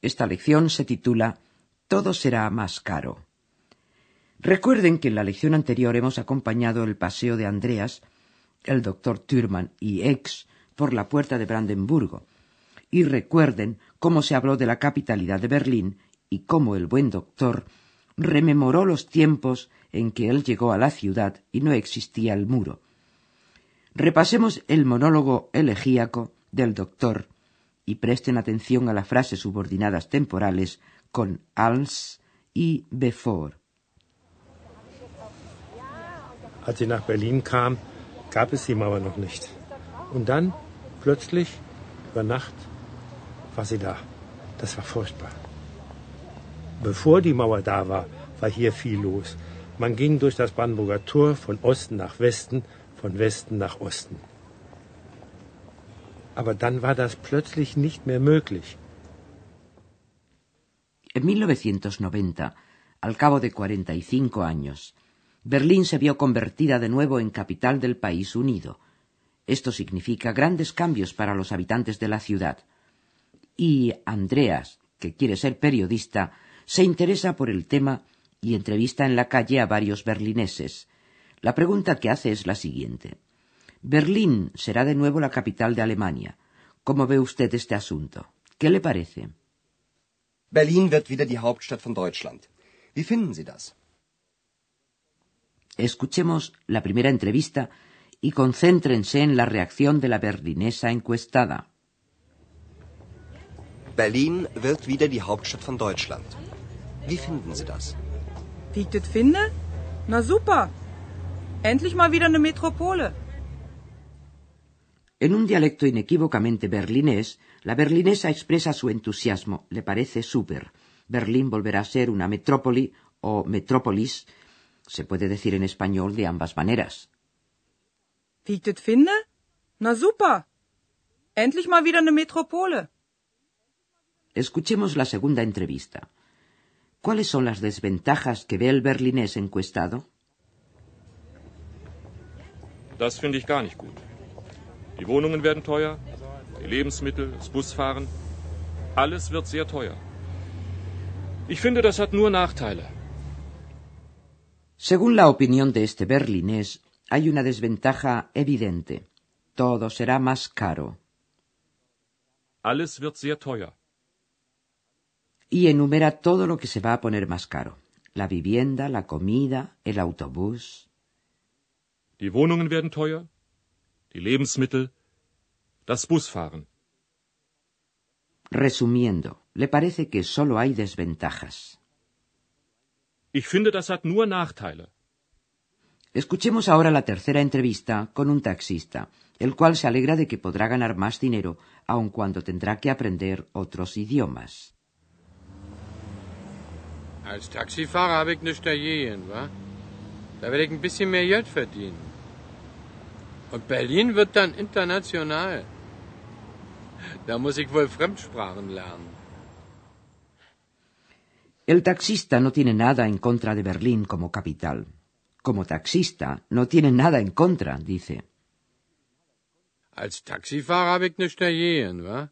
Esta lección se titula Todo será más caro. Recuerden que en la lección anterior hemos acompañado el paseo de Andreas, el doctor Thürmann y Ex por la puerta de Brandenburgo. Y recuerden cómo se habló de la capitalidad de Berlín y cómo el buen doctor rememoró los tiempos en que él llegó a la ciudad y no existía el muro. Repasemos el monólogo elegíaco del doctor y presten atención a las frases subordinadas temporales con als y before. Als sie nach Berlin kam, gab es die Mauer noch nicht. Und dann, plötzlich, über Nacht, war sie da. Das war furchtbar. Bevor die Mauer da war, war hier viel los. Man ging durch das Brandenburger Tor von Osten nach Westen, von Westen nach Osten. Aber dann war das plötzlich nicht mehr möglich. En 1990, al cabo de 45 años, Berlín se vio convertida de nuevo en capital del país unido. Esto significa grandes cambios para los habitantes de la ciudad. Y Andreas, que quiere ser periodista, se interesa por el tema y entrevista en la calle a varios berlineses. La pregunta que hace es la siguiente. Berlín será de nuevo la capital de Alemania. ¿Cómo ve usted este asunto? ¿Qué le parece? Berlin wird wieder die Hauptstadt von Deutschland. Wie finden Sie das? Escuchemos la primera entrevista y concéntrense en la reacción de la berlinesa encuestada. Berlin wird wieder die Hauptstadt von Deutschland. Wie finden Sie das? Wie ich das finde? Na super. Endlich mal wieder eine Metropole. En un dialecto inequívocamente berlinés, la berlinesa expresa su entusiasmo. Le parece súper. Berlín volverá a ser una metrópoli o metrópolis. Se puede decir en español de ambas maneras. Wie ich das finde? Na super. Endlich mal wieder eine Metropole. Escuchemos la segunda entrevista. ¿Cuáles son las desventajas que ve el berlinés encuestado? Das finde ich gar nicht gut. Die Wohnungen werden teuer, die Lebensmittel, das Busfahren, alles wird sehr teuer. Ich finde, das hat nur Nachteile. Según la opinión de este berlinés, hay una desventaja evidente. Todo será más caro. Alles wird sehr teuer. Y enumera todo lo que se va a poner más caro. La vivienda, la comida, el autobús. Die Wohnungen werden teuer, die Lebensmittel, das Busfahren. Resumiendo, le parece que solo hay desventajas. Ich finde, das hat nur Nachteile. Escuchemos ahora la tercera entrevista con un taxista, el cual se alegra de que podrá ganar más dinero, aun cuando tendrá que aprender otros idiomas. Als Taxifahrer habe ich nichts dagegen, wa? Da werde ich ein bisschen mehr Geld verdienen. Und Berlin wird dann international. Da muss ich wohl Fremdsprachen lernen. El taxista no tiene nada en contra de Berlín como capital. Como taxista no tiene nada en contra, dice. Als Taxifahrer habe ich nichts dagegen, wa?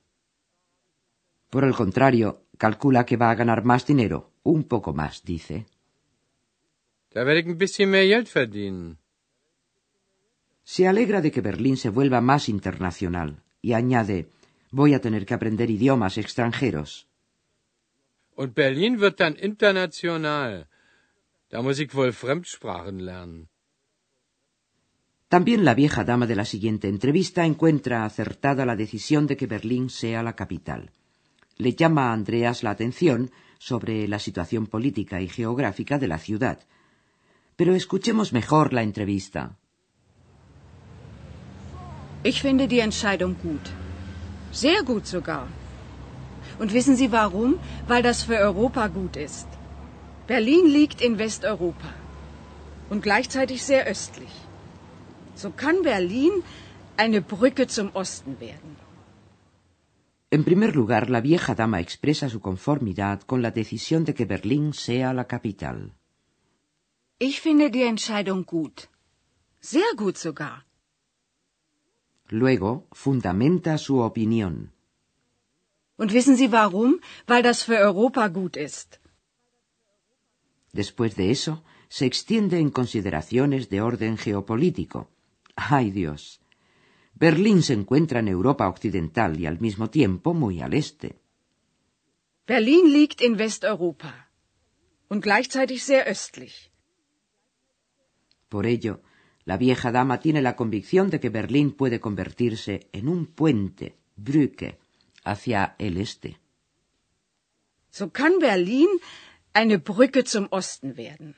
Por el contrario, calcula que va a ganar más dinero, un poco más, dice. Da werde ich ein bisschen mehr Geld verdienen. Se alegra de que Berlín se vuelva más internacional y añade, voy a tener que aprender idiomas extranjeros. Und Berlin wird dann international. Da muss ich wohl Fremdsprachen lernen. También la vieja dama de la siguiente entrevista encuentra acertada la decisión de que Berlín sea la capital. Le llama a Andreas la atención sobre la situación política y geográfica de la ciudad. Pero escuchemos mejor la entrevista. Ich finde die Entscheidung gut. Sehr gut sogar. Und wissen Sie warum? Weil das für Europa gut ist. Berlin liegt in Westeuropa und gleichzeitig sehr östlich. So kann Berlin eine Brücke zum Osten werden. En primer lugar, la vieja dama expresa su conformidad con la decisión de que Berlín sea la capital. Ich finde die Entscheidung gut. Sehr gut sogar. Luego, fundamenta su opinión. Und wissen Sie warum? Weil das für Europa gut ist. Después de eso, se extiende en consideraciones de orden geopolítico. ¡Ay Dios! Berlín se encuentra en Europa occidental y al mismo tiempo muy al este. Berlin liegt in Westeuropa und gleichzeitig sehr östlich. Por ello, la vieja dama tiene la convicción de que Berlín puede convertirse en un puente, Brücke, hacia el este. So kann Berlin eine Brücke zum Osten werden.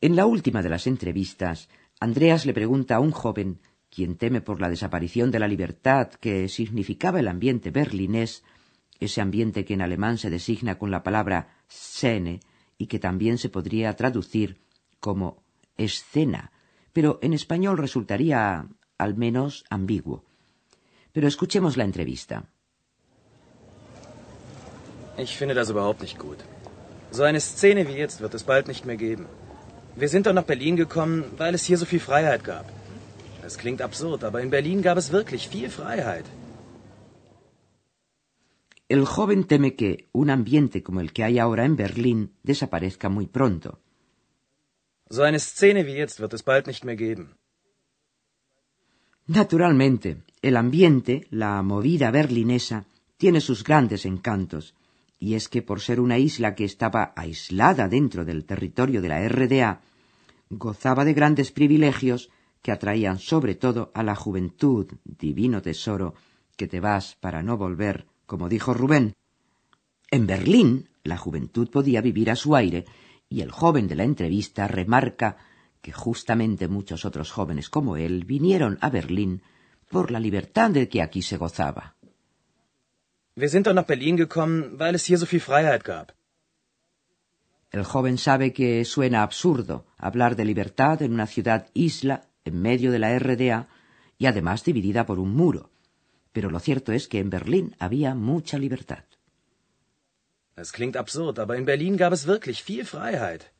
En la última de las entrevistas, Andreas le pregunta a un joven, quien teme por la desaparición de la libertad que significaba el ambiente berlinés, ese ambiente que en alemán se designa con la palabra Szene y que también se podría traducir como escena, pero en español resultaría al menos ambiguo. Pero escuchemos la entrevista. Ich finde das überhaupt nicht gut. So eine Szene wie jetzt wird es bald nicht mehr geben. Wir sind doch nach Berlin gekommen, weil es hier so viel Freiheit gab. Das klingt absurd, aber in Berlin gab es wirklich viel Freiheit. El joven teme que un ambiente como el que hay ahora en Berlín desaparezca muy pronto. So eine Szene wie jetzt wird es bald nicht mehr geben. Naturalmente, el ambiente, la movida berlinesa, tiene sus grandes encantos, y es que por ser una isla que estaba aislada dentro del territorio de la RDA, gozaba de grandes privilegios que atraían sobre todo a la juventud, divino tesoro, que te vas para no volver, como dijo Rubén. En Berlín, la juventud podía vivir a su aire, y el joven de la entrevista remarca que justamente muchos otros jóvenes como él vinieron a Berlín por la libertad de que aquí se gozaba. Wir sind doch nach Berlin gekommen, weil es hier so viel Freiheit gab. El joven sabe que suena absurdo hablar de libertad en una ciudad isla en medio de la RDA y además dividida por un muro. Pero lo cierto es que en Berlín había mucha libertad. Es klingt absurd, aber in Berlin gab es wirklich viel Freiheit.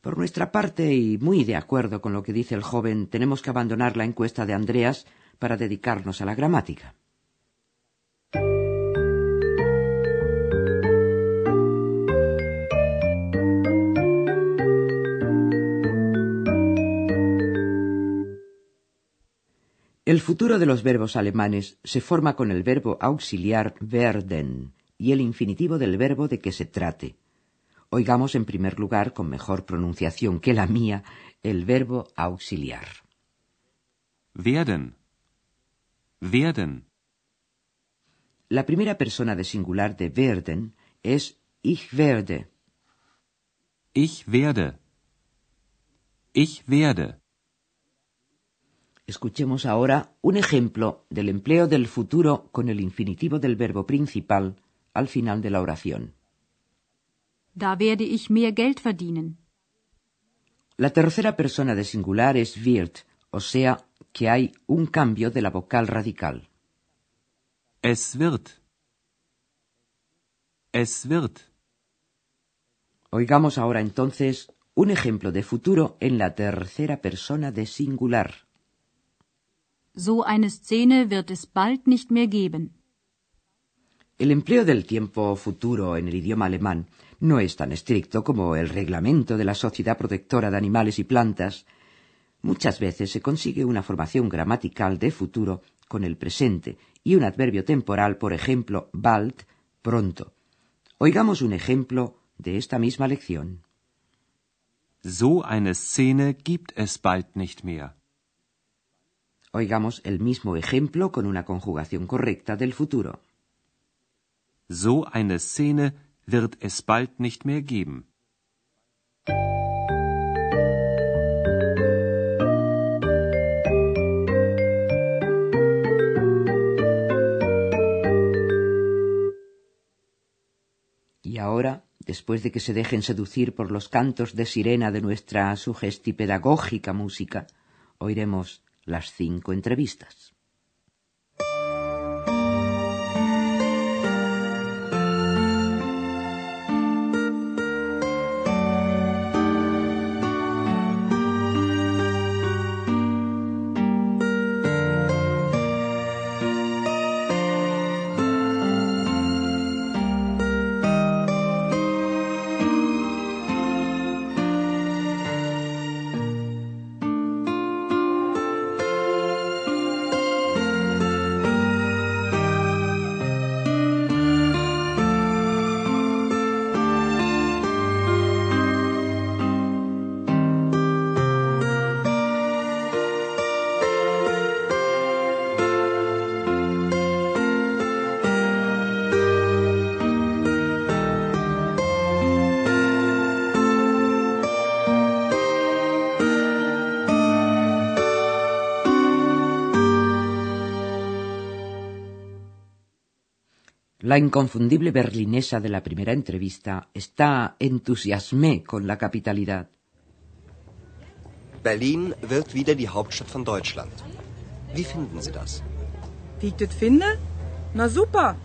Por nuestra parte, y muy de acuerdo con lo que dice el joven, tenemos que abandonar la encuesta de Andreas para dedicarnos a la gramática. El futuro de los verbos alemanes se forma con el verbo auxiliar werden y el infinitivo del verbo de que se trate. Oigamos en primer lugar, con mejor pronunciación que la mía, el verbo auxiliar. Werden. Werden. La primera persona de singular de werden es ich werde. Ich werde. Ich werde. Escuchemos ahora un ejemplo del empleo del futuro con el infinitivo del verbo principal al final de la oración. Da werde ich mehr Geld verdienen. La tercera persona de singular es wird, o sea que hay un cambio de la vocal radical. Es wird. Es wird. Oigamos ahora entonces un ejemplo de futuro en la tercera persona de singular. So eine Szene wird es bald nicht mehr geben. El empleo del tiempo futuro en el idioma alemán no es tan estricto como el reglamento de la Sociedad Protectora de Animales y Plantas. Muchas veces se consigue una formación gramatical de futuro con el presente y un adverbio temporal, por ejemplo, bald, pronto. Oigamos un ejemplo de esta misma lección. So eine Szene gibt es bald nicht mehr. Oigamos el mismo ejemplo con una conjugación correcta del futuro. So eine Szene wird es bald nicht mehr geben. Y ahora, después de que se dejen seducir por los cantos de sirena de nuestra sugestipedagógica música, oiremos las cinco entrevistas. La inconfundible berlinesa de la primera entrevista está entusiasmé con la capitalidad. Berlin wird wieder die Hauptstadt von Deutschland. Wie finden Sie das? Wie ich das finde? Na super.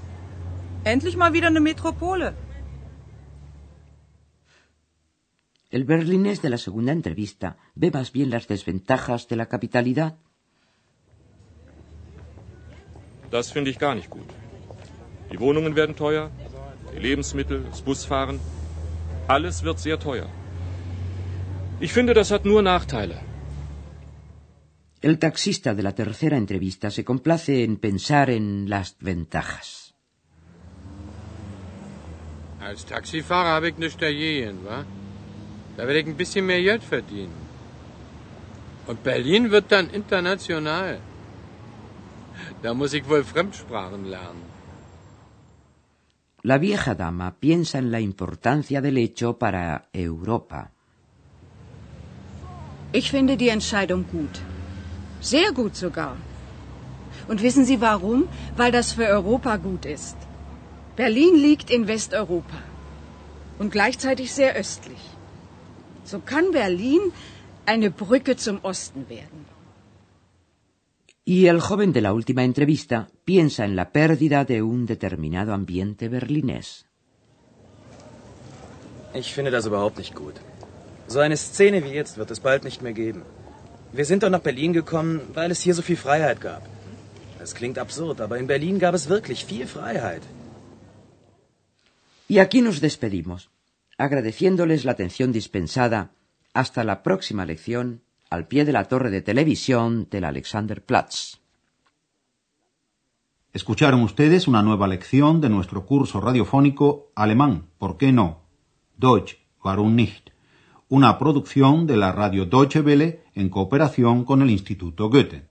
Endlich mal wieder eine Metropole. El berlinés de la segunda entrevista ve más bien las desventajas de la capitalidad. Das finde ich gar nicht gut. Die Wohnungen werden teuer, die Lebensmittel, das Busfahren. Alles wird sehr teuer. Ich finde, das hat nur Nachteile. El taxista de la tercera entrevista se complace en pensar en las ventajas. Als Taxifahrer habe ich nichts dagegen, wa? Da werde ich ein bisschen mehr Geld verdienen. Und Berlin wird dann international. Da muss ich wohl Fremdsprachen lernen. La vieja dama piensa en la importancia del hecho para Europa. Ich finde die Entscheidung gut. Sehr gut sogar. Und wissen Sie warum? Weil das für Europa gut ist. Berlin liegt in Westeuropa und gleichzeitig sehr östlich. So kann Berlin eine Brücke zum Osten werden. Y el joven de la última entrevista piensa en la pérdida de un determinado ambiente berlinés. Ich finde das überhaupt nicht gut. So eine Szene wie jetzt wird es bald nicht mehr geben. Wir sind doch nach Berlin gekommen, weil es hier so viel Freiheit gab. Das klingt absurd, aber in Berlin gab es wirklich viel Freiheit. Y aquí nos despedimos, agradeciéndoles la atención dispensada. Hasta la próxima lección al pie de la torre de televisión del Alexanderplatz. Escucharon ustedes una nueva lección de nuestro curso radiofónico Alemán, ¿por qué no? Deutsch, warum nicht? Una producción de la radio Deutsche Welle en cooperación con el Instituto Goethe.